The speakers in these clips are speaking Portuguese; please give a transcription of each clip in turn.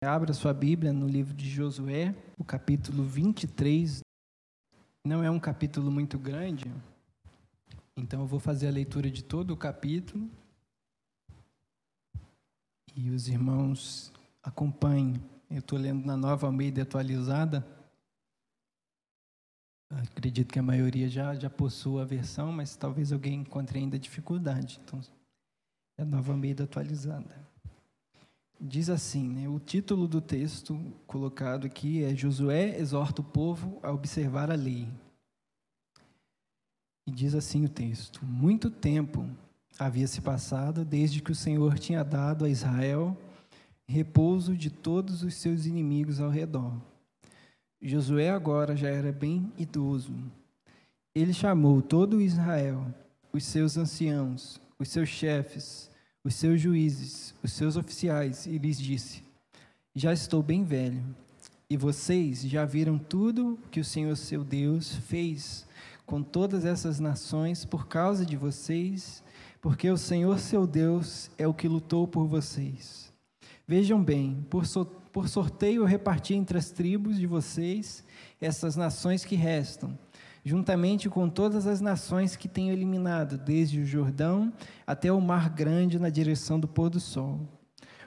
Abra sua Bíblia no livro de Josué, o capítulo 23. Não é um capítulo muito grande, então eu vou fazer a leitura de todo o capítulo. E os irmãos acompanhem. Eu estou lendo na nova Almeida atualizada. Acredito que a maioria já, já possua a versão, mas talvez alguém encontre ainda dificuldade. Então, é a nova Almeida atualizada. Diz assim, né, o título do texto colocado aqui é Josué exorta o povo a observar a lei. E diz assim o texto: Muito tempo havia se passado desde que o Senhor tinha dado a Israel repouso de todos os seus inimigos ao redor. Josué agora já era bem idoso. Ele chamou todo Israel, os seus anciãos, os seus chefes, os seus juízes, os seus oficiais, e lhes disse: Já estou bem velho, e vocês já viram tudo que o Senhor seu Deus fez com todas essas nações por causa de vocês, porque o Senhor seu Deus é o que lutou por vocês. Vejam bem, por, so, por sorteio eu reparti entre as tribos de vocês essas nações que restam juntamente com todas as nações que tenho eliminado, desde o Jordão até o Mar Grande na direção do pôr do sol.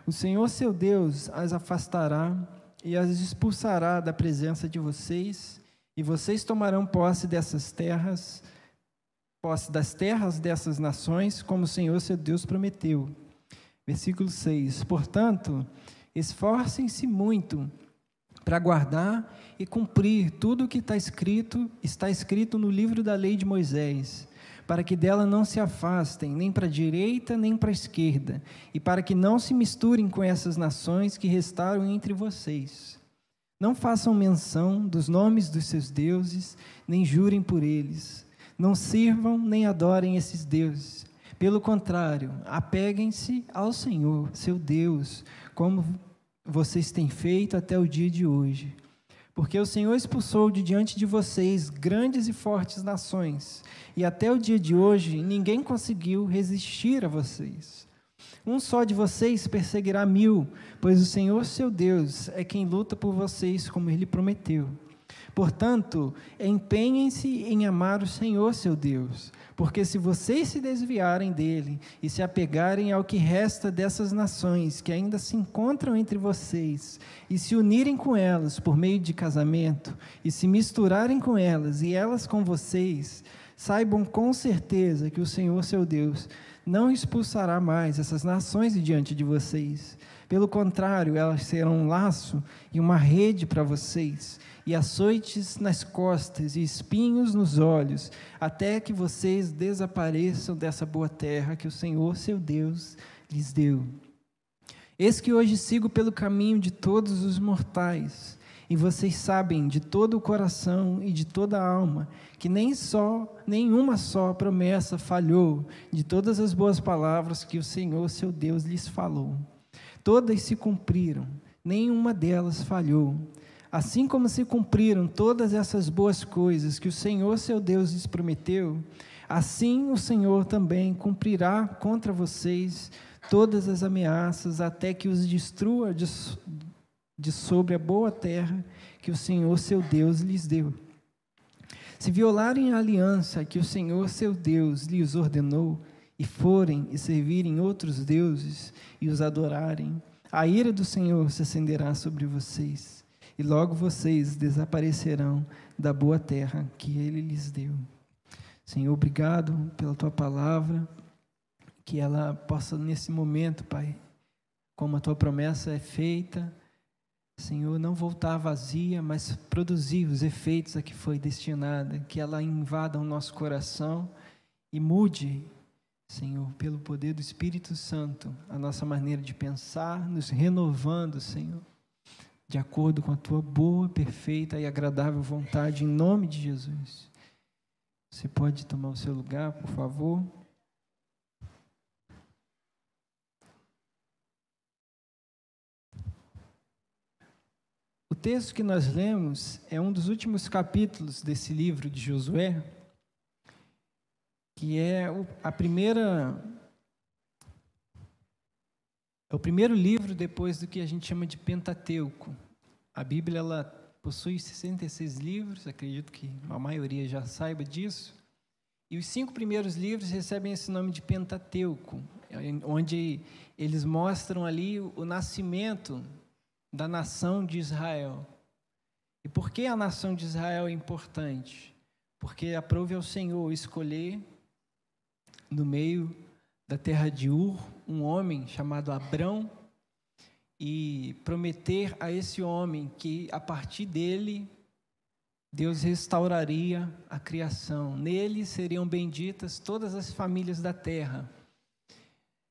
O Senhor seu Deus as afastará e as expulsará da presença de vocês, e vocês tomarão posse dessas terras, posse das terras dessas nações, como o Senhor seu Deus prometeu. Versículo 6: Portanto, esforcem-se muito para guardar e cumprir tudo o que está escrito, está escrito no livro da lei de Moisés, para que dela não se afastem, nem para a direita, nem para a esquerda, e para que não se misturem com essas nações que restaram entre vocês. Não façam menção dos nomes dos seus deuses, nem jurem por eles. Não sirvam nem adorem esses deuses. Pelo contrário, apeguem-se ao Senhor, seu Deus, como vocês têm feito até o dia de hoje. Porque o Senhor expulsou de diante de vocês grandes e fortes nações, e até o dia de hoje ninguém conseguiu resistir a vocês. Um só de vocês perseguirá mil, pois o Senhor seu Deus é quem luta por vocês, como ele prometeu. Portanto, empenhem-se em amar o Senhor seu Deus, porque se vocês se desviarem dele e se apegarem ao que resta dessas nações que ainda se encontram entre vocês, e se unirem com elas por meio de casamento, e se misturarem com elas e elas com vocês, saibam com certeza que o Senhor seu Deus não expulsará mais essas nações diante de vocês. Pelo contrário, elas serão um laço e uma rede para vocês e açoites nas costas e espinhos nos olhos, até que vocês desapareçam dessa boa terra que o Senhor, seu Deus, lhes deu. Eis que hoje sigo pelo caminho de todos os mortais, e vocês sabem de todo o coração e de toda a alma que nem só, nenhuma só promessa falhou de todas as boas palavras que o Senhor, seu Deus, lhes falou. Todas se cumpriram, nenhuma delas falhou. Assim como se cumpriram todas essas boas coisas que o Senhor seu Deus lhes prometeu, assim o Senhor também cumprirá contra vocês todas as ameaças, até que os destrua de, de sobre a boa terra que o Senhor seu Deus lhes deu. Se violarem a aliança que o Senhor seu Deus lhes ordenou, e forem e servirem outros deuses e os adorarem, a ira do Senhor se acenderá sobre vocês e logo vocês desaparecerão da boa terra que ele lhes deu. Senhor, obrigado pela tua palavra, que ela possa nesse momento, Pai, como a tua promessa é feita, Senhor, não voltar vazia, mas produzir os efeitos a que foi destinada, que ela invada o nosso coração e mude, Senhor, pelo poder do Espírito Santo, a nossa maneira de pensar, nos renovando, Senhor de acordo com a tua boa, perfeita e agradável vontade, em nome de Jesus. Você pode tomar o seu lugar, por favor? O texto que nós lemos é um dos últimos capítulos desse livro de Josué, que é a primeira É o primeiro livro depois do que a gente chama de Pentateuco. A Bíblia ela possui 66 livros, acredito que a maioria já saiba disso. E os cinco primeiros livros recebem esse nome de Pentateuco, onde eles mostram ali o nascimento da nação de Israel. E por que a nação de Israel é importante? Porque aprove ao Senhor escolher no meio da terra de Ur um homem chamado Abrão e prometer a esse homem que a partir dele Deus restauraria a criação. Nele seriam benditas todas as famílias da terra.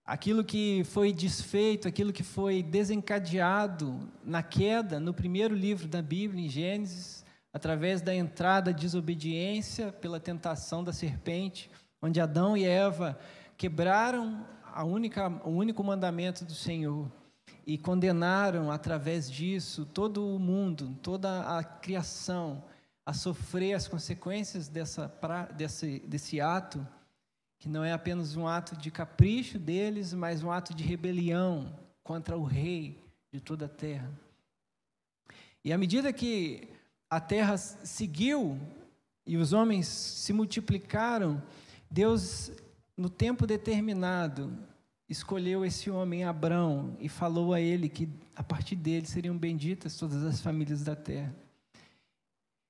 Aquilo que foi desfeito, aquilo que foi desencadeado na queda, no primeiro livro da Bíblia, em Gênesis, através da entrada, desobediência pela tentação da serpente, onde Adão e Eva quebraram a única, o único mandamento do Senhor e condenaram através disso todo o mundo, toda a criação a sofrer as consequências dessa, desse, desse ato, que não é apenas um ato de capricho deles, mas um ato de rebelião contra o rei de toda a terra. E à medida que a terra seguiu e os homens se multiplicaram, Deus, no tempo determinado, escolheu esse homem, Abrão, e falou a ele que a partir dele seriam benditas todas as famílias da terra.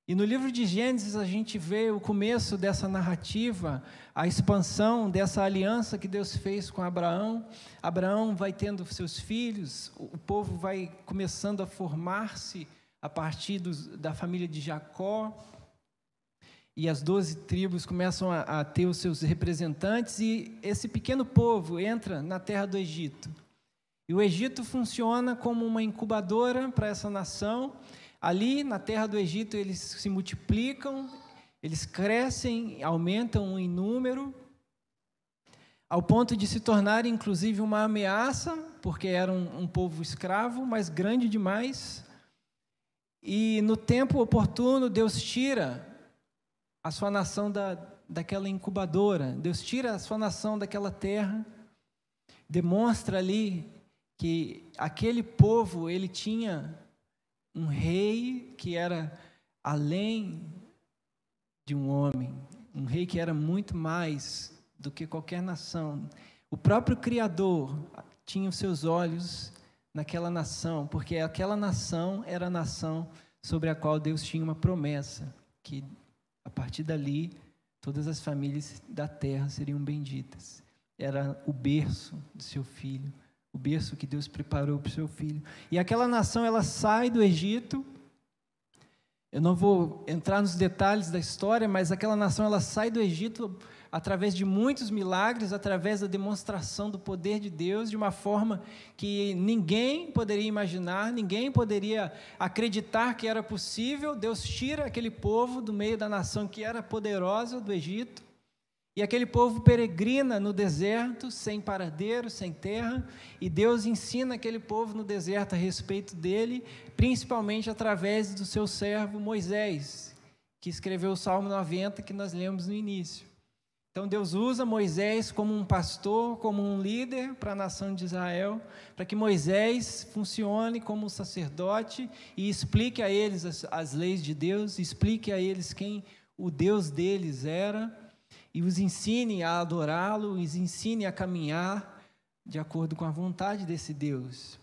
E no livro de Gênesis a gente vê o começo dessa narrativa, a expansão dessa aliança que Deus fez com Abraão. Abraão vai tendo seus filhos, o povo vai começando a formar-se a partir da família de Jacó. E as doze tribos começam a, a ter os seus representantes, e esse pequeno povo entra na terra do Egito. E o Egito funciona como uma incubadora para essa nação Ali na terra do Egito eles se multiplicam, eles crescem, aumentam em número, ao ponto de se tornar inclusive uma ameaça, porque eram um, um povo escravo, mas grande demais. E no tempo oportuno, Deus tira a sua nação da, daquela incubadora, Deus tira a sua nação daquela terra, demonstra ali que aquele povo ele tinha um rei que era além de um homem, um rei que era muito mais do que qualquer nação. O próprio Criador tinha os seus olhos naquela nação, porque aquela nação era a nação sobre a qual Deus tinha uma promessa, que a partir dali todas as famílias da terra seriam benditas. Era o berço do seu filho o berço que Deus preparou para o seu filho. E aquela nação, ela sai do Egito. Eu não vou entrar nos detalhes da história, mas aquela nação, ela sai do Egito através de muitos milagres, através da demonstração do poder de Deus, de uma forma que ninguém poderia imaginar, ninguém poderia acreditar que era possível. Deus tira aquele povo do meio da nação que era poderosa do Egito e aquele povo peregrina no deserto, sem paradeiro, sem terra, e Deus ensina aquele povo no deserto a respeito dele, principalmente através do seu servo Moisés, que escreveu o Salmo 90 que nós lemos no início. Então Deus usa Moisés como um pastor, como um líder para a nação de Israel, para que Moisés funcione como um sacerdote e explique a eles as, as leis de Deus, explique a eles quem o Deus deles era e os ensine a adorá-lo, os ensine a caminhar de acordo com a vontade desse Deus.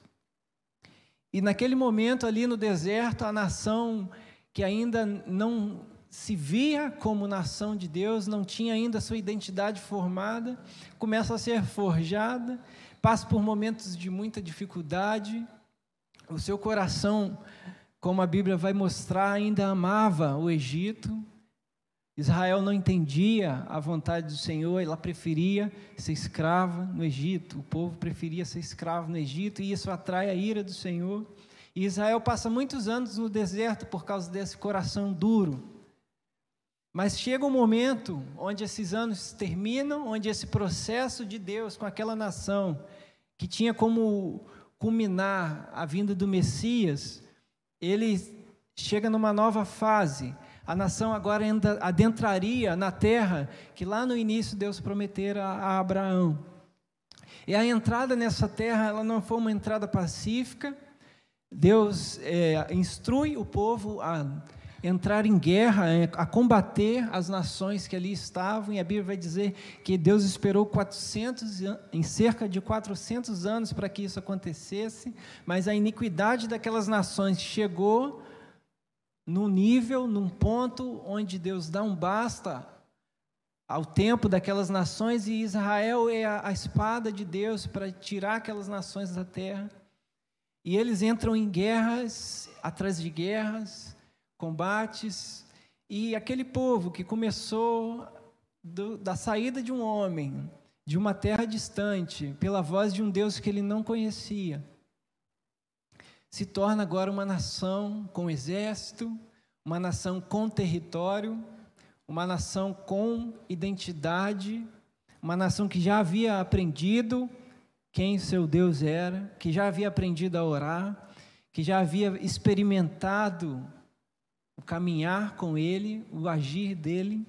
E naquele momento ali no deserto, a nação que ainda não se via como nação de Deus, não tinha ainda sua identidade formada, começa a ser forjada, passa por momentos de muita dificuldade, o seu coração, como a Bíblia vai mostrar, ainda amava o Egito, Israel não entendia a vontade do Senhor, ela preferia ser escrava no Egito, o povo preferia ser escravo no Egito, e isso atrai a ira do Senhor. E Israel passa muitos anos no deserto por causa desse coração duro. Mas chega um momento onde esses anos terminam, onde esse processo de Deus com aquela nação, que tinha como culminar a vinda do Messias, ele chega numa nova fase a nação agora adentraria na terra que lá no início Deus prometera a Abraão. E a entrada nessa terra, ela não foi uma entrada pacífica. Deus é, instrui o povo a entrar em guerra, a combater as nações que ali estavam, e a Bíblia vai dizer que Deus esperou 400, em cerca de 400 anos para que isso acontecesse, mas a iniquidade daquelas nações chegou num nível, num ponto onde Deus dá um basta ao tempo daquelas nações e Israel é a, espada de Deus para tirar aquelas nações da terra. E eles entram em guerras, atrás de guerras, combates, e aquele povo que começou do, da saída de um homem, de uma terra distante, pela voz de um Deus que ele não conhecia, se torna agora uma nação com exército, uma nação com território, uma nação com identidade, uma nação que já havia aprendido quem seu Deus era, que já havia aprendido a orar, que já havia experimentado o caminhar com Ele, o agir dele.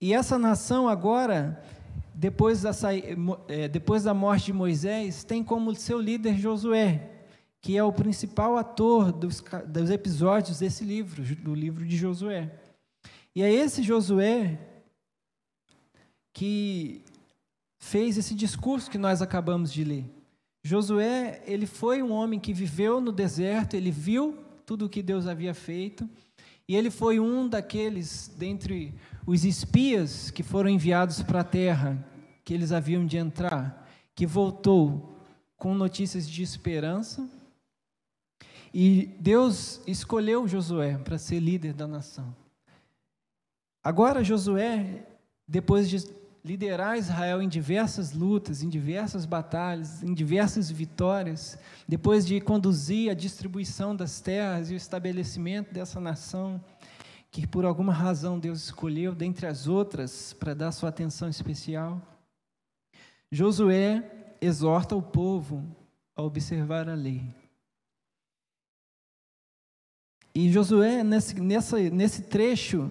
E essa nação agora, depois da, é, depois da morte de Moisés, tem como seu líder Josué, que é o principal ator dos, dos episódios desse livro, do livro de Josué. E é esse Josué que fez esse discurso que nós acabamos de ler. Josué, ele foi um homem que viveu no deserto, ele viu tudo o que Deus havia feito. E ele foi um daqueles, dentre os espias que foram enviados para a terra, que eles haviam de entrar, que voltou com notícias de esperança. E Deus escolheu Josué para ser líder da nação. Agora, Josué, depois de liderar Israel em diversas lutas, em diversas batalhas, em diversas vitórias, depois de conduzir a distribuição das terras e o estabelecimento dessa nação, que por alguma razão Deus escolheu, dentre as outras, para dar sua atenção especial, Josué exorta o povo a observar a lei. E Josué, nesse, nessa, nesse trecho,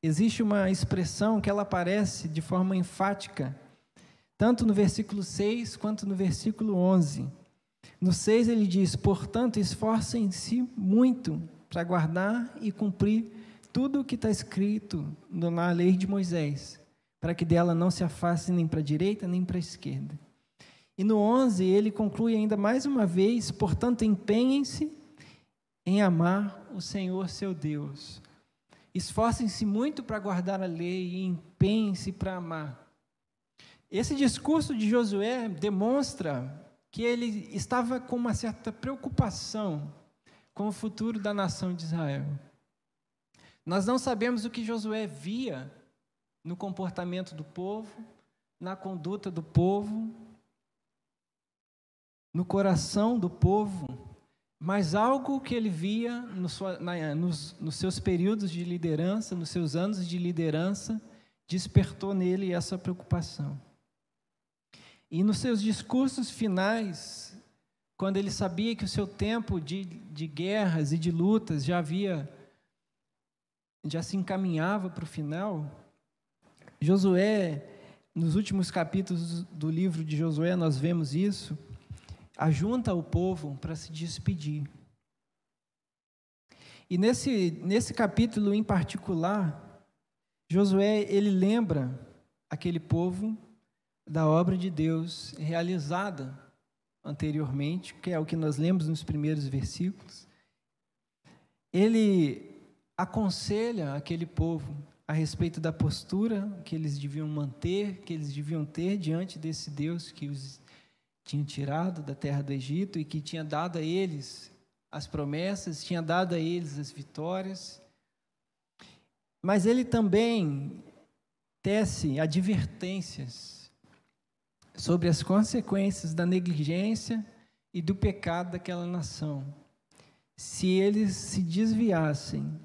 existe uma expressão que ela aparece de forma enfática, tanto no versículo 6 quanto no versículo 11. No 6 ele diz: Portanto, esforcem-se muito para guardar e cumprir tudo o que está escrito na lei de Moisés, para que dela não se afaste nem para a direita nem para a esquerda. E no 11 ele conclui ainda mais uma vez: Portanto, empenhem-se em amar o Senhor seu Deus Esforcem-se muito para guardar a lei e empenhem-se para amar. Esse discurso de Josué demonstra que ele estava com uma certa preocupação com o futuro da nação de Israel. Nós não sabemos o que Josué via no comportamento do povo, na conduta do povo, no coração do povo, mas algo que ele via no sua, na, nos, nos seus períodos de liderança, nos seus anos de liderança, despertou nele essa preocupação. E nos seus discursos finais, quando ele sabia que o seu tempo de, de guerras e de lutas já havia, já se encaminhava para o final, Josué, nos últimos capítulos do livro de Josué, nós vemos isso ajunta o povo para se despedir. E nesse, nesse capítulo em particular, Josué ele lembra aquele povo da obra de Deus realizada anteriormente, que é o que nós lemos nos primeiros versículos. Ele aconselha aquele povo a respeito da postura que eles deviam manter, que eles deviam ter diante desse Deus que os tinha tirado da terra do Egito e que tinha dado a eles as promessas, tinha dado a eles as vitórias. Mas ele também tece advertências sobre as consequências da negligência e do pecado daquela nação. Se eles se desviassem,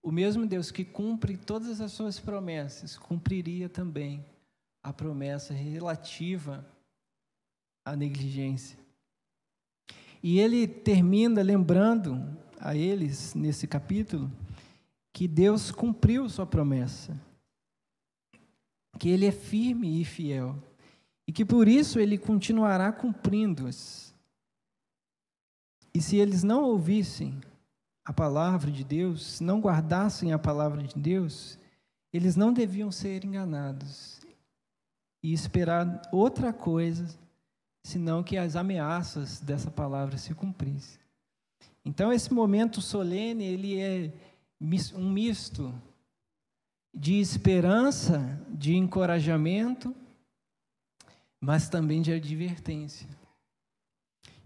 o mesmo Deus que cumpre todas as suas promessas, cumpriria também a promessa relativa a negligência. E ele termina lembrando a eles, nesse capítulo, que Deus cumpriu sua promessa, que Ele é firme e fiel, e que por isso ele continuará cumprindo-as. E se eles não ouvissem a palavra de Deus, se não guardassem a palavra de Deus, eles não deviam ser enganados e esperar outra coisa, senão que as ameaças dessa palavra se cumprissem. Então esse momento solene, ele é um misto de esperança, de encorajamento, mas também de advertência.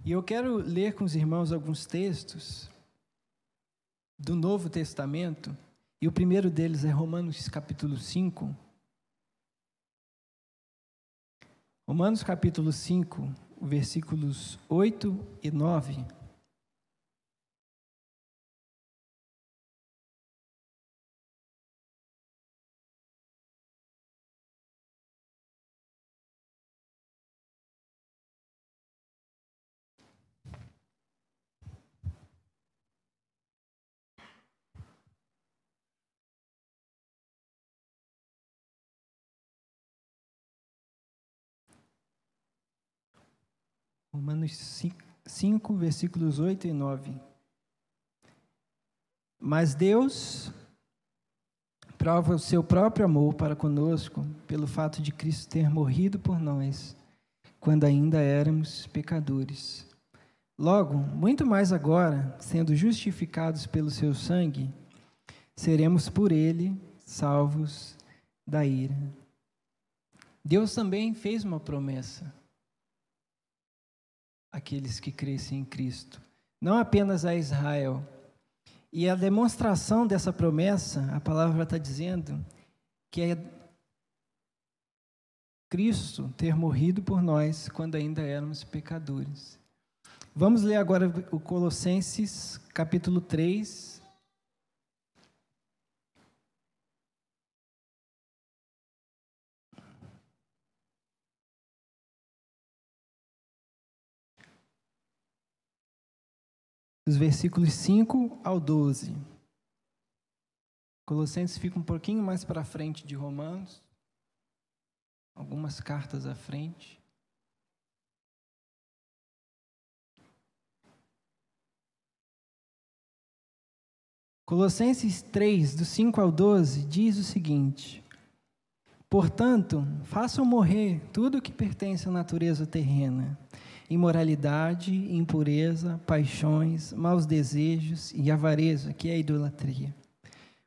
E eu quero ler com os irmãos alguns textos do Novo Testamento, e o primeiro deles é Romanos capítulo 5. Romanos capítulo 5, versículos 8 e 9. Romanos 5, versículos 8 e 9. Mas Deus prova o seu próprio amor para conosco pelo fato de Cristo ter morrido por nós, quando ainda éramos pecadores. Logo, muito mais agora, sendo justificados pelo seu sangue, seremos por ele salvos da ira. Deus também fez uma promessa aqueles que crescem em Cristo, não apenas a Israel. E a demonstração dessa promessa, a palavra está dizendo que é Cristo ter morrido por nós quando ainda éramos pecadores. Vamos ler agora o Colossenses, capítulo 3, dos versículos 5 ao 12. Colossenses fica um pouquinho mais para frente de Romanos, algumas cartas à frente. Colossenses 3, do 5 ao 12, diz o seguinte: Portanto, façam morrer tudo o que pertence à natureza terrena imoralidade, impureza, paixões, maus desejos e avareza, que é a idolatria.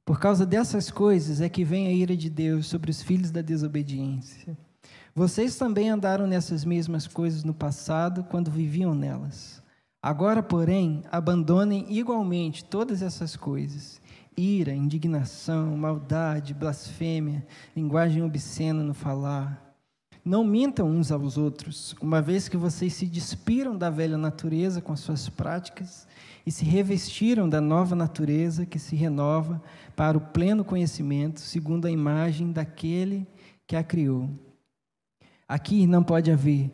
Por causa dessas coisas é que vem a ira de Deus sobre os filhos da desobediência. Vocês também andaram nessas mesmas coisas no passado, quando viviam nelas. Agora, porém, abandonem igualmente todas essas coisas: ira, indignação, maldade, blasfêmia, linguagem obscena no falar não mintam uns aos outros, uma vez que vocês se despiram da velha natureza com as suas práticas e se revestiram da nova natureza que se renova para o pleno conhecimento, segundo a imagem daquele que a criou. Aqui não pode haver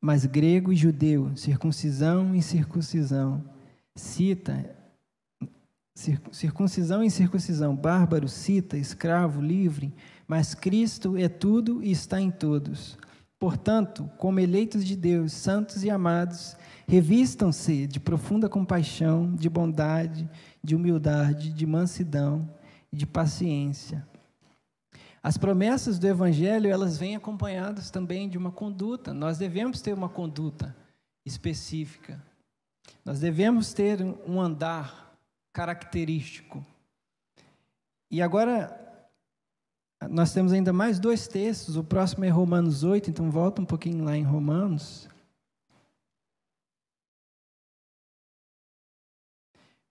mais grego e judeu, circuncisão e circuncisão, cita, circuncisão e circuncisão, bárbaro, cita, escravo, livre, mas Cristo é tudo e está em todos. Portanto, como eleitos de Deus, santos e amados, revistam-se de profunda compaixão, de bondade, de humildade, de mansidão e de paciência. As promessas do evangelho, elas vêm acompanhadas também de uma conduta. Nós devemos ter uma conduta específica. Nós devemos ter um andar característico. E agora nós temos ainda mais dois textos, o próximo é Romanos 8, então volta um pouquinho lá em Romanos.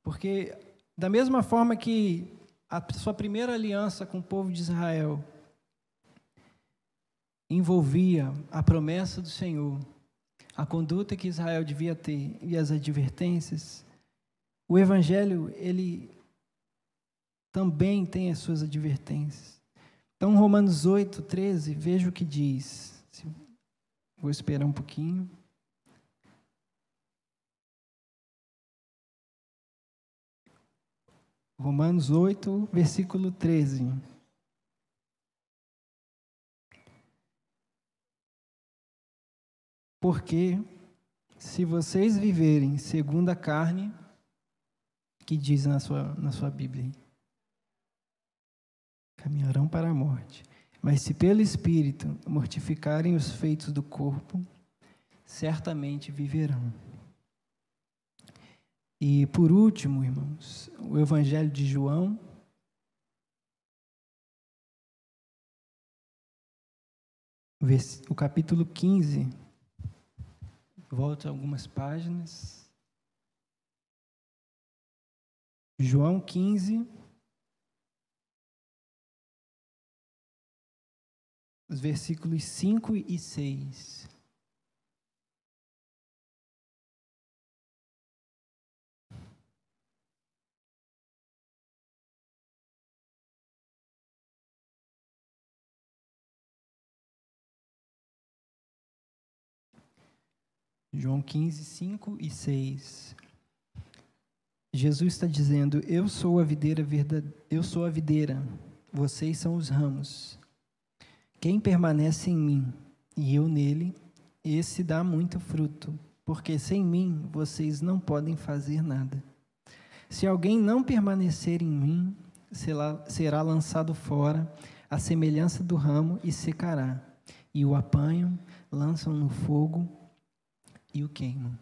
Porque, da mesma forma que a sua primeira aliança com o povo de Israel envolvia a promessa do Senhor, a conduta que Israel devia ter e as advertências, o Evangelho, ele também tem as suas advertências. Então, Romanos 8, 13, veja o que diz. Vou esperar um pouquinho. Romanos 8, versículo 13. Porque se vocês viverem segundo a carne, que diz na sua, na sua Bíblia, caminharão para a morte. Mas se pelo Espírito mortificarem os feitos do corpo, certamente viverão. E por último, irmãos, o Evangelho de João. O capítulo 15. Volta algumas páginas. João 15. Os versículos 5 e 6. João 15, 5 e 6. Jesus está dizendo: Eu sou a videira verdade... eu sou a videira, vocês são os ramos. Quem permanece em mim e eu nele, esse dá muito fruto, porque sem mim vocês não podem fazer nada. Se alguém não permanecer em mim, será lançado fora, à semelhança do ramo, e secará. E o apanham, lançam no fogo e o queimam.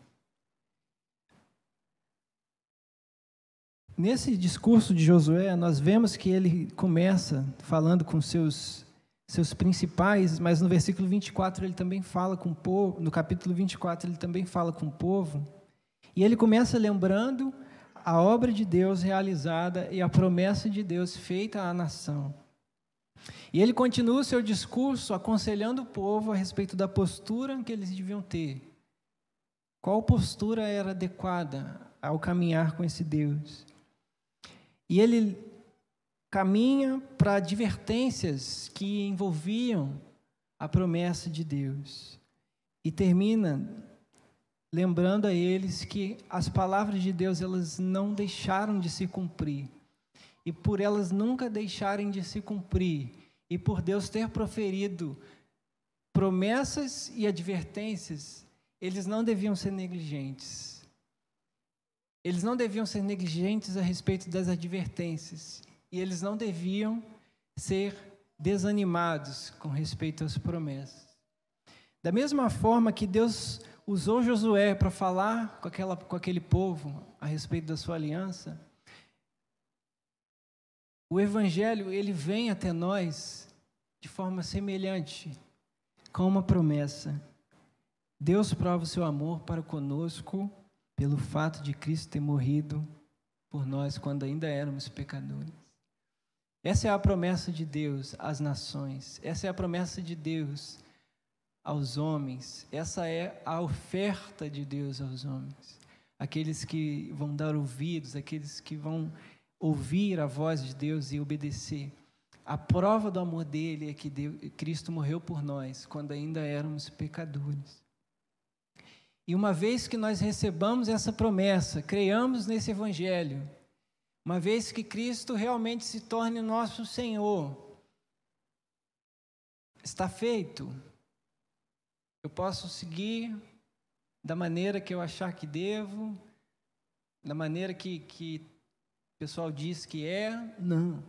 Nesse discurso de Josué, nós vemos que ele começa falando com seus seus principais, mas no versículo 24 ele também fala com o povo, no capítulo 24 ele também fala com o povo, e ele começa lembrando a obra de Deus realizada e a promessa de Deus feita à nação. E ele continua o seu discurso aconselhando o povo a respeito da postura que eles deviam ter. Qual postura era adequada ao caminhar com esse Deus? E ele caminha para advertências que envolviam a promessa de Deus. E termina lembrando a eles que as palavras de Deus elas não deixaram de se cumprir. E por elas nunca deixarem de se cumprir, e por Deus ter proferido promessas e advertências, eles não deviam ser negligentes. Eles não deviam ser negligentes a respeito das advertências. E eles não deviam ser desanimados com respeito às promessas. Da mesma forma que Deus usou Josué para falar com, aquela, com aquele povo a respeito da sua aliança, o Evangelho ele vem até nós de forma semelhante, com uma promessa. Deus prova o seu amor para conosco pelo fato de Cristo ter morrido por nós quando ainda éramos pecadores. Essa é a promessa de Deus às nações, essa é a promessa de Deus aos homens, essa é a oferta de Deus aos homens. Aqueles que vão dar ouvidos, aqueles que vão ouvir a voz de Deus e obedecer. A prova do amor dele é que Deus, Cristo morreu por nós quando ainda éramos pecadores. E uma vez que nós recebamos essa promessa, creiamos nesse Evangelho, uma vez que Cristo realmente se torne nosso Senhor, está feito. Eu posso seguir da maneira que eu achar que devo, da maneira que, que o pessoal diz que é. Não.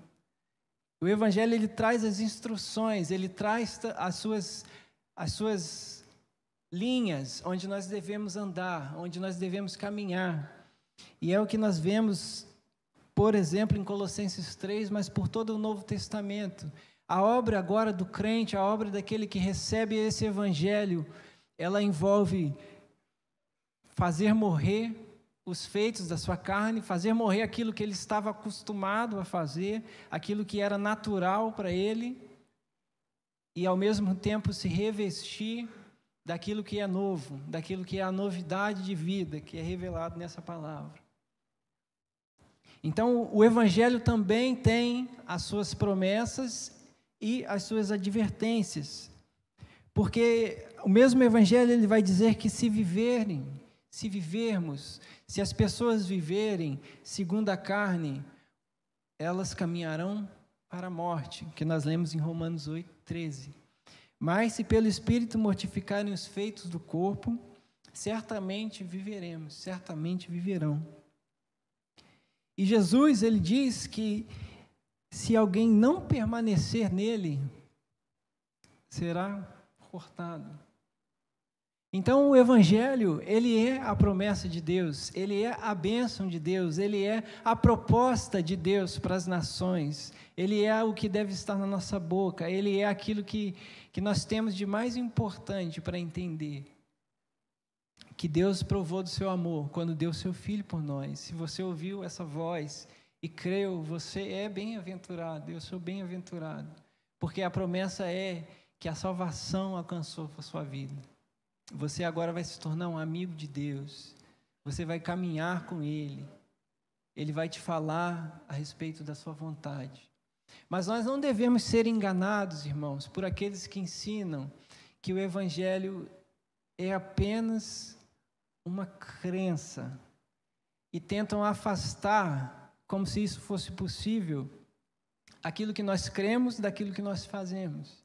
O Evangelho ele traz as instruções, ele traz as suas, as suas linhas onde nós devemos andar, onde nós devemos caminhar. E é o que nós vemos, por exemplo, em Colossenses 3, mas por todo o Novo Testamento. A obra agora do crente, a obra daquele que recebe esse evangelho, ela envolve fazer morrer os feitos da sua carne, fazer morrer aquilo que ele estava acostumado a fazer, aquilo que era natural para ele, e ao mesmo tempo se revestir daquilo que é novo, daquilo que é a novidade de vida que é revelado nessa palavra. Então, o Evangelho também tem as suas promessas e as suas advertências, porque o mesmo Evangelho ele vai dizer que se viverem, se vivermos, se as pessoas viverem segundo a carne, elas caminharão para a morte, que nós lemos em Romanos 8, 13. Mas se pelo Espírito mortificarem os feitos do corpo, certamente viveremos, certamente viverão. E Jesus, ele diz que se alguém não permanecer nele, será cortado. Então o evangelho, ele é a promessa de Deus, ele é a bênção de Deus, ele é a proposta de Deus para as nações. Ele é o que deve estar na nossa boca, ele é aquilo que que nós temos de mais importante para entender. Que Deus provou do seu amor quando deu seu filho por nós. Se você ouviu essa voz e creu, você é bem-aventurado, eu sou bem-aventurado. Porque a promessa é que a salvação alcançou a sua vida. Você agora vai se tornar um amigo de Deus. Você vai caminhar com Ele. Ele vai te falar a respeito da sua vontade. Mas nós não devemos ser enganados, irmãos, por aqueles que ensinam que o Evangelho é apenas uma crença e tentam afastar, como se isso fosse possível, aquilo que nós cremos daquilo que nós fazemos.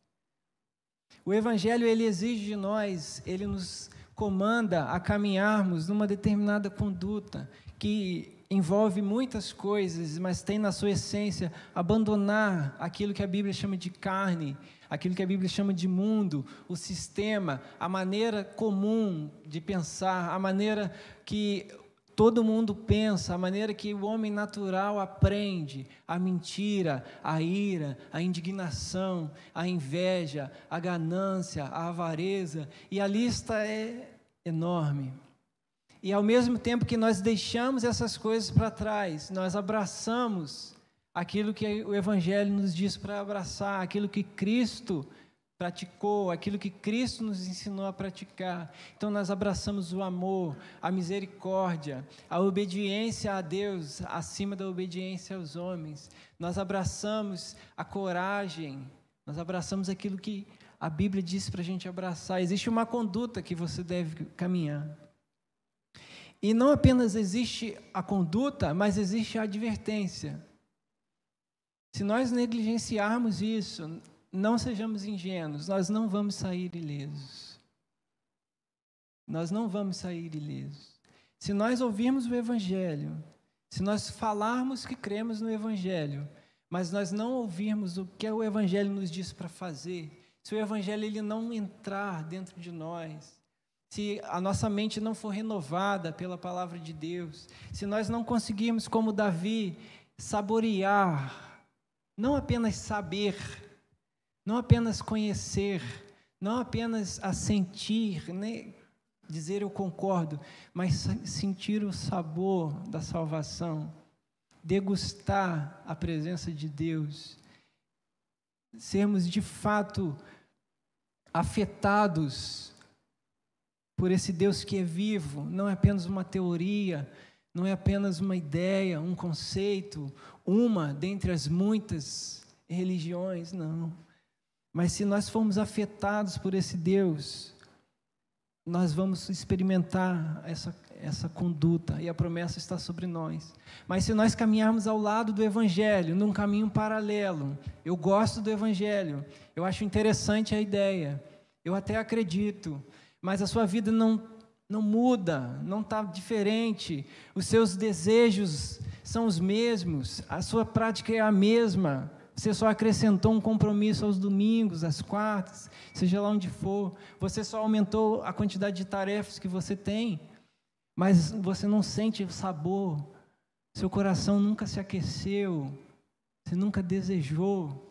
O Evangelho ele exige de nós, ele nos comanda a caminharmos numa determinada conduta que envolve muitas coisas, mas tem na sua essência abandonar aquilo que a Bíblia chama de carne, aquilo que a Bíblia chama de mundo, o sistema, a maneira comum de pensar, a maneira que todo mundo pensa, a maneira que o homem natural aprende, a mentira, a ira, a indignação, a inveja, a ganância, a avareza, e a lista é enorme. E ao mesmo tempo que nós deixamos essas coisas para trás, nós abraçamos aquilo que o Evangelho nos diz para abraçar, aquilo que Cristo praticou, aquilo que Cristo nos ensinou a praticar. Então nós abraçamos o amor, a misericórdia, a obediência a Deus acima da obediência aos homens. Nós abraçamos a coragem, nós abraçamos aquilo que a Bíblia diz para a gente abraçar. Existe uma conduta que você deve caminhar. E não apenas existe a conduta, mas existe a advertência. Se nós negligenciarmos isso, não sejamos ingênuos, nós não vamos sair ilesos. Nós não vamos sair ilesos. Se nós ouvirmos o Evangelho, se nós falarmos que cremos no Evangelho, mas nós não ouvirmos o que o Evangelho nos diz para fazer, se o Evangelho ele não entrar dentro de nós, se a nossa mente não for renovada pela palavra de Deus, se nós não conseguirmos, como Davi, saborear, não apenas saber, não apenas conhecer, não apenas assentir, né, dizer eu concordo, mas sentir o sabor da salvação, degustar a presença de Deus, sermos de fato afetados por esse Deus que é vivo, não é apenas uma teoria, não é apenas uma ideia, um conceito, uma dentre as muitas religiões, não. Mas se nós formos afetados por esse Deus, nós vamos experimentar essa, essa conduta e a promessa está sobre nós. Mas se nós caminharmos ao lado do Evangelho, num caminho paralelo, eu gosto do Evangelho, eu acho interessante a ideia, eu até acredito, mas a sua vida não, não muda, não está diferente, os seus desejos são os mesmos, a sua prática é a mesma, você só acrescentou um compromisso aos domingos, às quartas, seja lá onde for, você só aumentou a quantidade de tarefas que você tem, mas você não sente o sabor, seu coração nunca se aqueceu, você nunca desejou.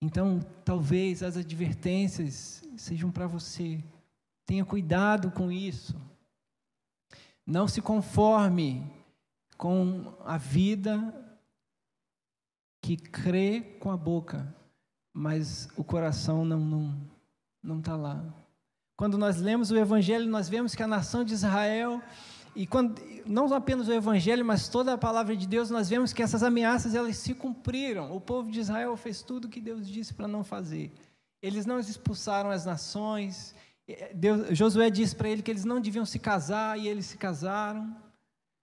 Então, talvez as advertências sejam para você. Tenha cuidado com isso. Não se conforme com a vida que crê com a boca, mas o coração não não não está lá. Quando nós lemos o Evangelho, nós vemos que a nação de Israel e quando, não apenas o Evangelho, mas toda a palavra de Deus, nós vemos que essas ameaças elas se cumpriram. O povo de Israel fez tudo o que Deus disse para não fazer. Eles não expulsaram as nações. Deus, Josué disse para ele que eles não deviam se casar e eles se casaram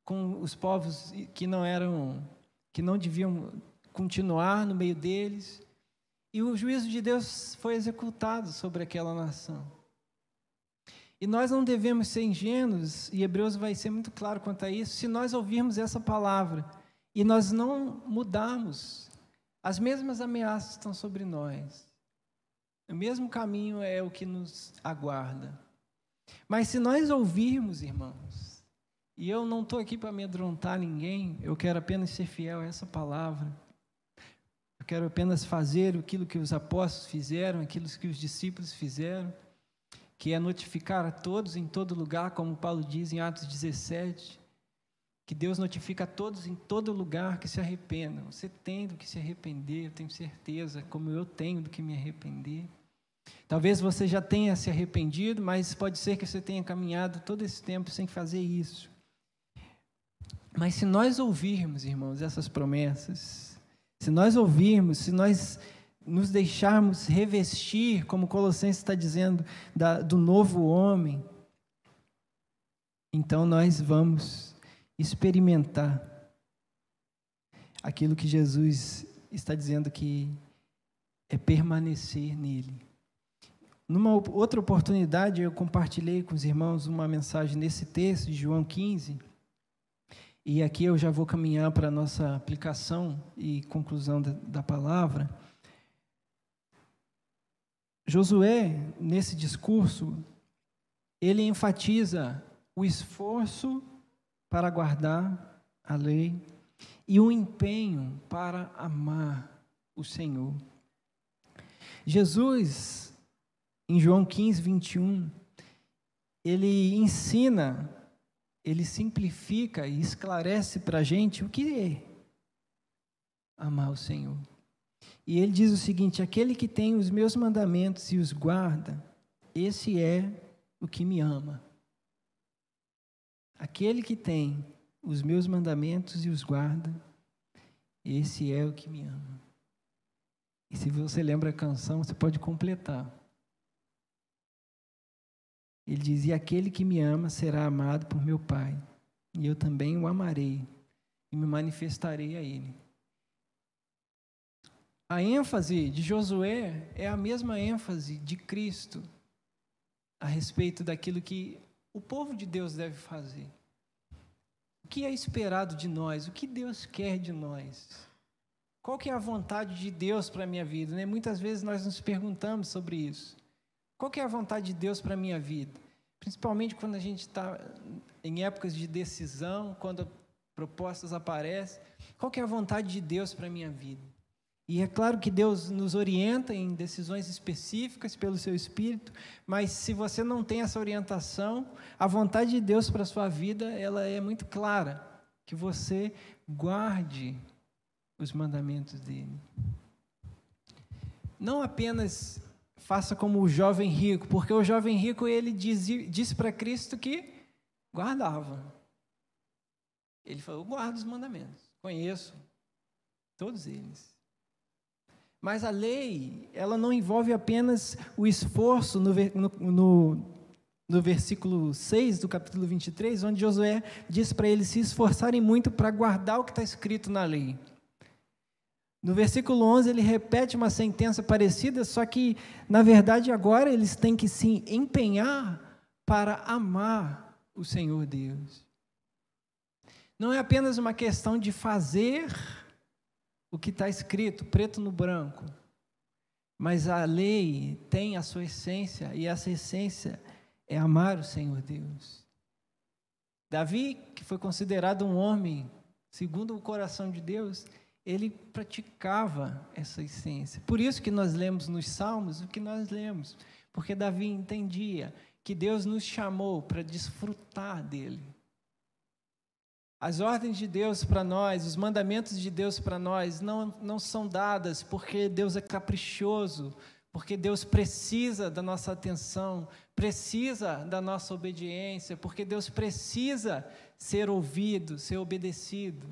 com os povos que não eram, que não deviam continuar no meio deles. E o juízo de Deus foi executado sobre aquela nação. E nós não devemos ser ingênuos, e Hebreus vai ser muito claro quanto a isso, se nós ouvirmos essa palavra e nós não mudarmos, as mesmas ameaças estão sobre nós. O mesmo caminho é o que nos aguarda. Mas se nós ouvirmos, irmãos, e eu não estou aqui para amedrontar ninguém, eu quero apenas ser fiel a essa palavra. Eu quero apenas fazer aquilo que os apóstolos fizeram, aquilo que os discípulos fizeram, que é notificar a todos em todo lugar, como Paulo diz em Atos 17, que Deus notifica a todos em todo lugar que se arrependam. Você tem do que se arrepender, eu tenho certeza, como eu tenho do que me arrepender. Talvez você já tenha se arrependido, mas pode ser que você tenha caminhado todo esse tempo sem fazer isso. Mas se nós ouvirmos, irmãos, essas promessas, se nós ouvirmos, se nós nos deixarmos revestir, como Colossenses está dizendo, da, do novo homem, então nós vamos experimentar aquilo que Jesus está dizendo que é permanecer nele. Numa outra oportunidade, eu compartilhei com os irmãos uma mensagem nesse texto de João 15, e aqui eu já vou caminhar para a nossa aplicação e conclusão da, da palavra. Josué, nesse discurso, ele enfatiza o esforço para guardar a lei e o empenho para amar o Senhor. Jesus, em João 15, 21, ele ensina, ele simplifica e esclarece para a gente o que é amar o Senhor. E ele diz o seguinte: aquele que tem os meus mandamentos e os guarda, esse é o que me ama. Aquele que tem os meus mandamentos e os guarda, esse é o que me ama. E se você lembra a canção, você pode completar. Ele diz: E aquele que me ama será amado por meu Pai, e eu também o amarei, e me manifestarei a ele. A ênfase de Josué é a mesma ênfase de Cristo a respeito daquilo que o povo de Deus deve fazer. O que é esperado de nós? O que Deus quer de nós? Qual que é a vontade de Deus para a minha vida? Né? Muitas vezes nós nos perguntamos sobre isso. Qual que é a vontade de Deus para a minha vida? Principalmente quando a gente está em épocas de decisão, quando propostas aparecem. Qual que é a vontade de Deus para a minha vida? E é claro que Deus nos orienta em decisões específicas pelo seu espírito, mas se você não tem essa orientação, a vontade de Deus para a sua vida, ela é muito clara, que você guarde os mandamentos dele. Não apenas faça como o jovem rico, porque o jovem rico ele disse, disse para Cristo que guardava. Ele falou: "Eu guardo os mandamentos, conheço todos eles". Mas a lei, ela não envolve apenas o esforço no, no, no versículo 6 do capítulo 23, onde Josué diz para eles se esforçarem muito para guardar o que está escrito na lei. No versículo 11, ele repete uma sentença parecida, só que, na verdade, agora eles têm que se empenhar para amar o Senhor Deus. Não é apenas uma questão de fazer o que está escrito, preto no branco. Mas a lei tem a sua essência, e essa essência é amar o Senhor Deus. Davi, que foi considerado um homem segundo o coração de Deus, ele praticava essa essência. Por isso que nós lemos nos Salmos o que nós lemos, porque Davi entendia que Deus nos chamou para desfrutar dele. As ordens de Deus para nós, os mandamentos de Deus para nós não, não são dadas porque Deus é caprichoso, porque Deus precisa da nossa atenção, precisa da nossa obediência, porque Deus precisa ser ouvido, ser obedecido.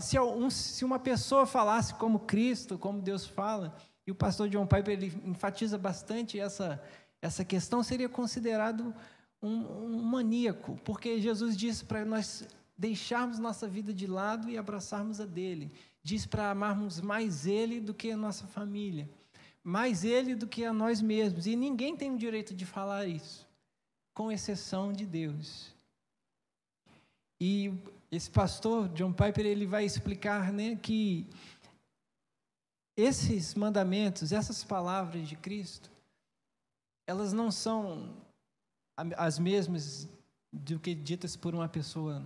Se, um, se uma pessoa falasse como Cristo, como Deus fala, e o pastor John Piper ele enfatiza bastante essa, essa questão, seria considerado um, um maníaco, porque Jesus disse para nós deixarmos nossa vida de lado e abraçarmos a dele. diz para amarmos mais Ele do que a nossa família, mais Ele do que a nós mesmos. E ninguém tem o direito de falar isso, com exceção de Deus. E esse pastor, John Piper, ele vai explicar né, que esses mandamentos, essas palavras de Cristo, elas não são as mesmas do que ditas por uma pessoa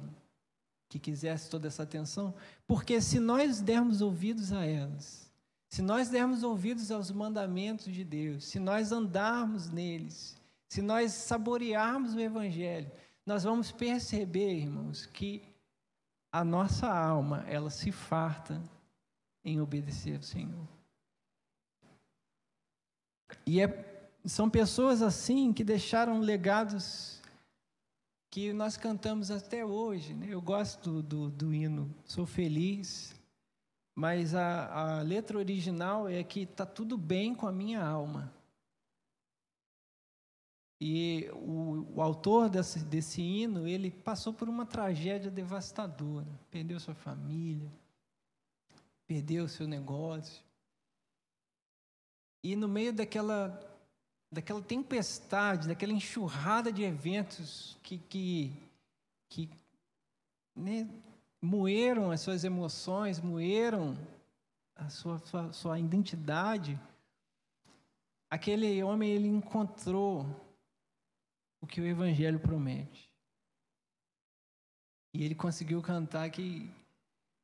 que quisesse toda essa atenção, porque se nós dermos ouvidos a elas, se nós dermos ouvidos aos mandamentos de Deus, se nós andarmos neles, se nós saborearmos o Evangelho, nós vamos perceber, irmãos, que a nossa alma, ela se farta em obedecer ao Senhor. E é, são pessoas assim que deixaram legados que nós cantamos até hoje. Né? Eu gosto do, do, do hino Sou Feliz, mas a, a letra original é que está tudo bem com a minha alma. E o, o autor desse, desse hino, ele passou por uma tragédia devastadora. Perdeu sua família, perdeu seu negócio. E no meio daquela, daquela tempestade, daquela enxurrada de eventos que, que, que né, moeram as suas emoções, moeram a sua, sua, sua identidade, aquele homem ele encontrou o que o Evangelho promete. E ele conseguiu cantar que,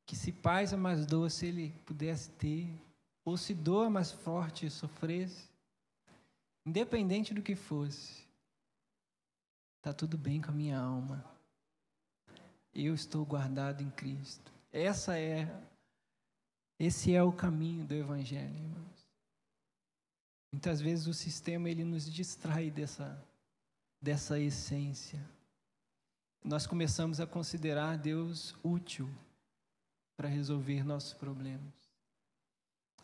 que se paz é mais doce ele pudesse ter, ou se dor mais forte sofresse, independente do que fosse, está tudo bem com a minha alma. Eu estou guardado em Cristo. Essa é, esse é o caminho do Evangelho, irmãos. Muitas vezes o sistema ele nos distrai dessa dessa essência. Nós começamos a considerar Deus útil para resolver nossos problemas.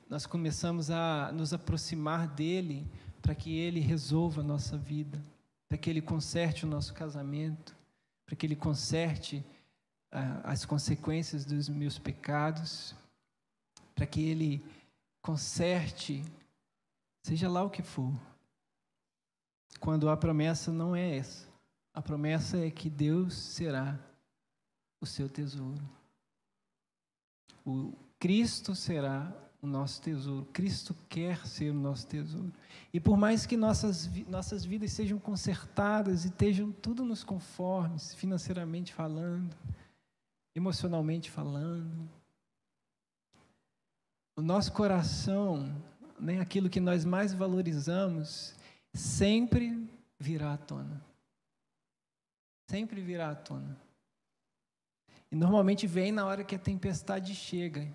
Nós começamos a nos aproximar dele para que ele resolva a nossa vida, para que ele conserte o nosso casamento, para que ele conserte ah, as consequências dos meus pecados, para que ele conserte, seja lá o que for quando a promessa não é essa. A promessa é que Deus será o seu tesouro. O Cristo será o nosso tesouro. Cristo quer ser o nosso tesouro. E por mais que nossas, nossas vidas sejam consertadas e estejam tudo nos conformes, financeiramente falando, emocionalmente falando, o nosso coração, né, aquilo que nós mais valorizamos, sempre virá à tona. Sempre virá à tona. E normalmente vem na hora que a tempestade chega.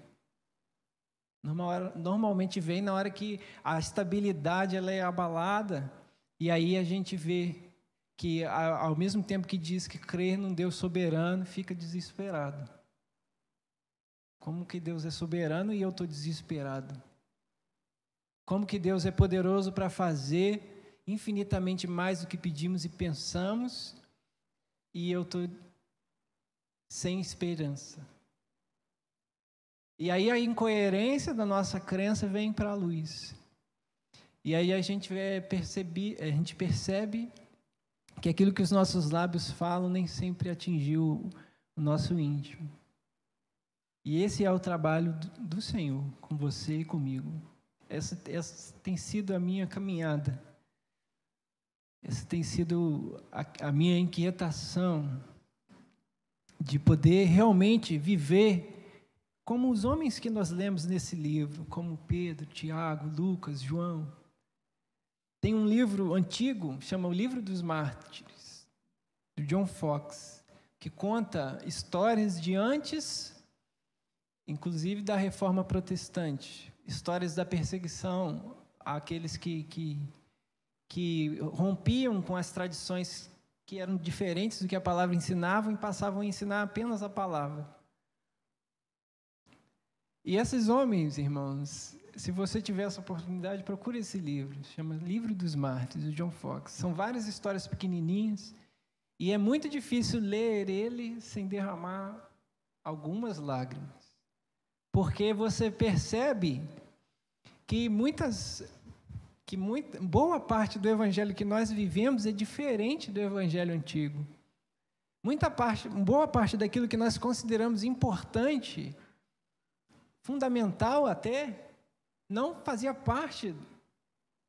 Normalmente vem na hora que a estabilidade ela é abalada. E aí a gente vê que, ao mesmo tempo que diz que crer num Deus soberano, fica desesperado. Como que Deus é soberano e eu estou desesperado? Como que Deus é poderoso para fazer infinitamente mais do que pedimos e pensamos, e eu estou sem esperança. E aí a incoerência da nossa crença vem para a luz. E aí a gente, percebe, a gente percebe que aquilo que os nossos lábios falam nem sempre atingiu o nosso íntimo. E esse é o trabalho do Senhor com você e comigo. Essa, essa tem sido a minha caminhada. Essa tem sido a, a minha inquietação de poder realmente viver como os homens que nós lemos nesse livro, como Pedro, Tiago, Lucas, João. Tem um livro antigo, chama O Livro dos Mártires, do John Fox, que conta histórias de antes, inclusive da reforma protestante, histórias da perseguição àqueles que, que que rompiam com as tradições que eram diferentes do que a palavra ensinava e passavam a ensinar apenas a palavra. E esses homens, irmãos, se você tiver essa oportunidade, procure esse livro. Chama Livro dos Mártires, do John Fox. São várias histórias pequenininhas e é muito difícil ler ele sem derramar algumas lágrimas. porque você percebe que muitas que muita, boa parte do evangelho que nós vivemos é diferente do evangelho antigo. Muita parte, boa parte daquilo que nós consideramos importante, fundamental até, não fazia parte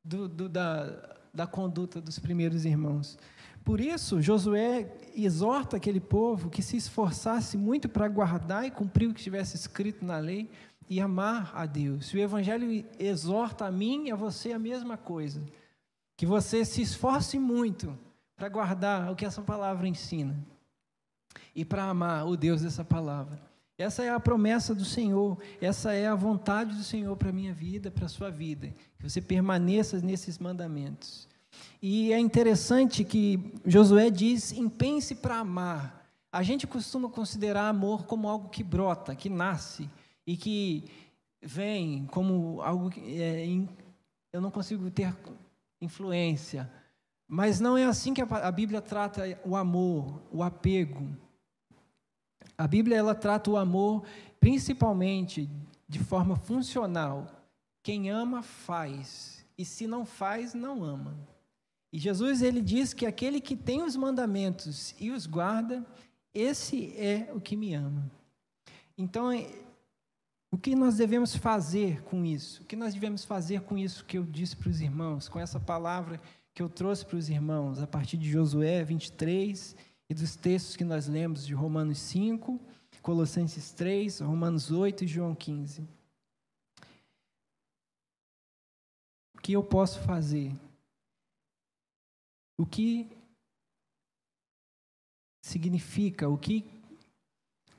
do, do, da, da conduta dos primeiros irmãos. Por isso, Josué exorta aquele povo que se esforçasse muito para guardar e cumprir o que estivesse escrito na lei e amar a Deus. O Evangelho exorta a mim e a você a mesma coisa. Que você se esforce muito para guardar o que essa palavra ensina e para amar o Deus dessa palavra. Essa é a promessa do Senhor, essa é a vontade do Senhor para a minha vida, para a sua vida. Que você permaneça nesses mandamentos. E é interessante que Josué diz: empenhe-se para amar. A gente costuma considerar amor como algo que brota, que nasce e que vem como algo que é, eu não consigo ter influência. Mas não é assim que a Bíblia trata o amor, o apego. A Bíblia ela trata o amor principalmente de forma funcional. Quem ama faz, e se não faz, não ama. E Jesus ele diz que aquele que tem os mandamentos e os guarda, esse é o que me ama. Então, o que nós devemos fazer com isso? O que nós devemos fazer com isso que eu disse para os irmãos, com essa palavra que eu trouxe para os irmãos, a partir de Josué 23 e dos textos que nós lemos de Romanos 5, Colossenses 3, Romanos 8 e João 15. O que eu posso fazer? O que significa? O que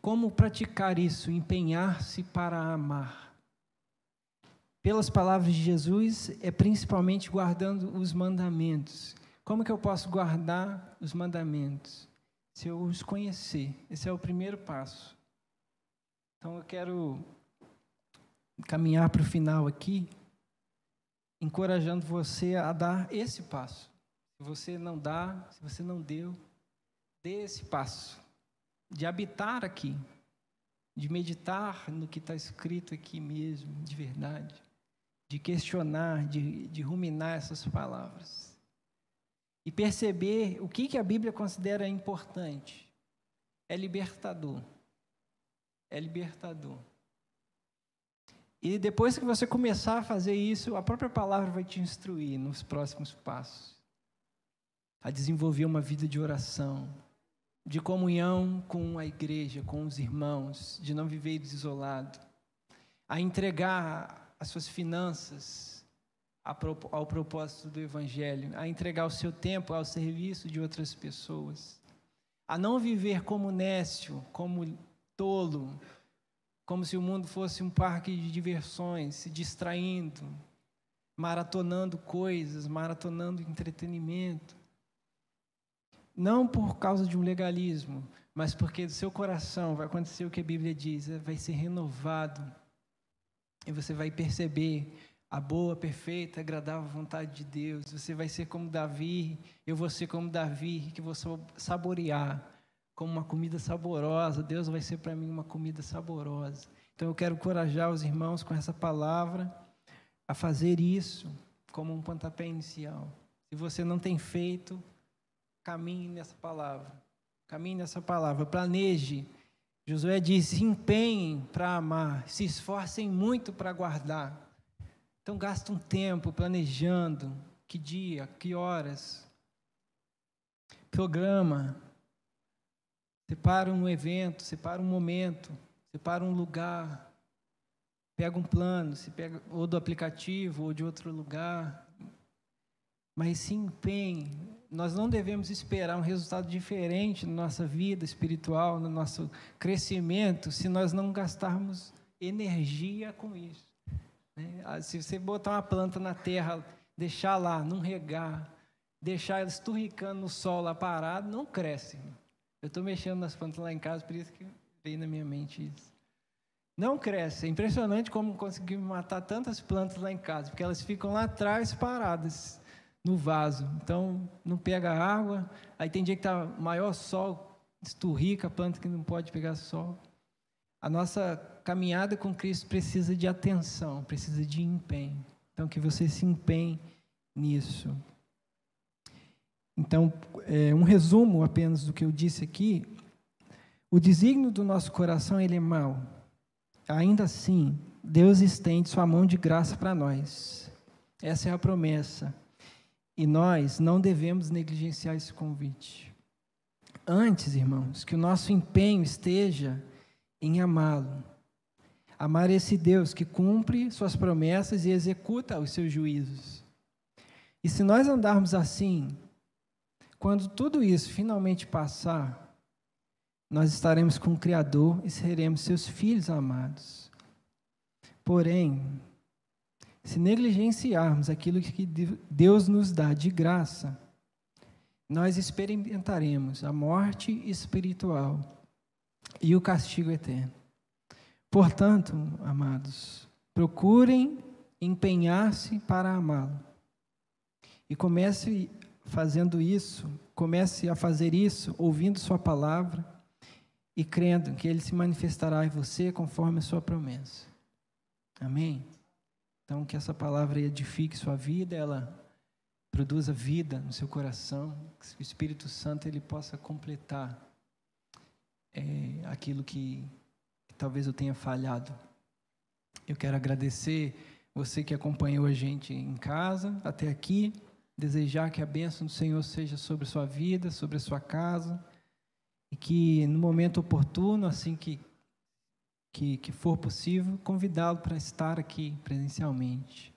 como praticar isso? Empenhar-se para amar. Pelas palavras de Jesus, é principalmente guardando os mandamentos. Como que eu posso guardar os mandamentos? Se eu os conhecer. Esse é o primeiro passo. Então eu quero caminhar para o final aqui, encorajando você a dar esse passo. Se você não dá, se você não deu, dê esse passo de habitar aqui, de meditar no que está escrito aqui mesmo, de verdade, de questionar, de, de ruminar essas palavras. E perceber o que, que a Bíblia considera importante. É libertador. É libertador. E depois que você começar a fazer isso, a própria palavra vai te instruir nos próximos passos a desenvolver uma vida de oração, de comunhão com a igreja, com os irmãos, de não viver isolado, a entregar as suas finanças ao propósito do Evangelho, a entregar o seu tempo ao serviço de outras pessoas, a não viver como nécio, como tolo, como se o mundo fosse um parque de diversões, se distraindo, maratonando coisas, maratonando entretenimento, não por causa de um legalismo, mas porque do seu coração vai acontecer o que a Bíblia diz, é, vai ser renovado. E você vai perceber a boa, perfeita, agradável vontade de Deus. Você vai ser como Davi, eu vou ser como Davi, que vou saborear como uma comida saborosa. Deus vai ser para mim uma comida saborosa. Então eu quero encorajar os irmãos com essa palavra a fazer isso como um pontapé inicial. Se você não tem feito, Caminhe nessa palavra. Caminhe nessa palavra. Planeje. Josué diz: se empenhem para amar, se esforcem muito para guardar. Então, gasta um tempo planejando que dia, que horas. Programa. Separa um evento, separa um momento, separa um lugar. Pega um plano, se pega ou do aplicativo ou de outro lugar. Mas se empenhe, nós não devemos esperar um resultado diferente na nossa vida espiritual, no nosso crescimento, se nós não gastarmos energia com isso. Né? Ah, se você botar uma planta na terra, deixar lá, não regar, deixar ela esturricando no sol lá parado, não cresce. Eu estou mexendo nas plantas lá em casa, por isso que veio na minha mente isso. Não cresce. É impressionante como conseguimos matar tantas plantas lá em casa, porque elas ficam lá atrás paradas no vaso. Então, não pega água. Aí tem dia que está maior sol, esturrica a planta que não pode pegar sol. a nossa caminhada com Cristo precisa de atenção, precisa de empenho. Então, que você se empenhe nisso. Então, é, um resumo apenas do que eu disse aqui. O desígnio do nosso coração ele é mau. Ainda assim, Deus estende sua mão de graça para nós. Essa é a promessa. E nós não devemos negligenciar esse convite. Antes, irmãos, que o nosso empenho esteja em amá-lo. Amar esse Deus que cumpre suas promessas e executa os seus juízos. E se nós andarmos assim, quando tudo isso finalmente passar, nós estaremos com o Criador e seremos seus filhos amados. Porém, se negligenciarmos aquilo que Deus nos dá de graça, nós experimentaremos a morte espiritual e o castigo eterno. Portanto, amados, procurem empenhar-se para amá-lo. E comece fazendo isso, comece a fazer isso, ouvindo Sua palavra e crendo que Ele se manifestará em você conforme a Sua promessa. Amém? Então, que essa palavra edifique sua vida, ela produza vida no seu coração, que o Espírito Santo ele possa completar é, aquilo que, que talvez eu tenha falhado. Eu quero agradecer você que acompanhou a gente em casa até aqui, desejar que a bênção do Senhor seja sobre sua vida, sobre a sua casa, e que no momento oportuno, assim que, que, que for possível, convidá-lo para estar aqui presencialmente.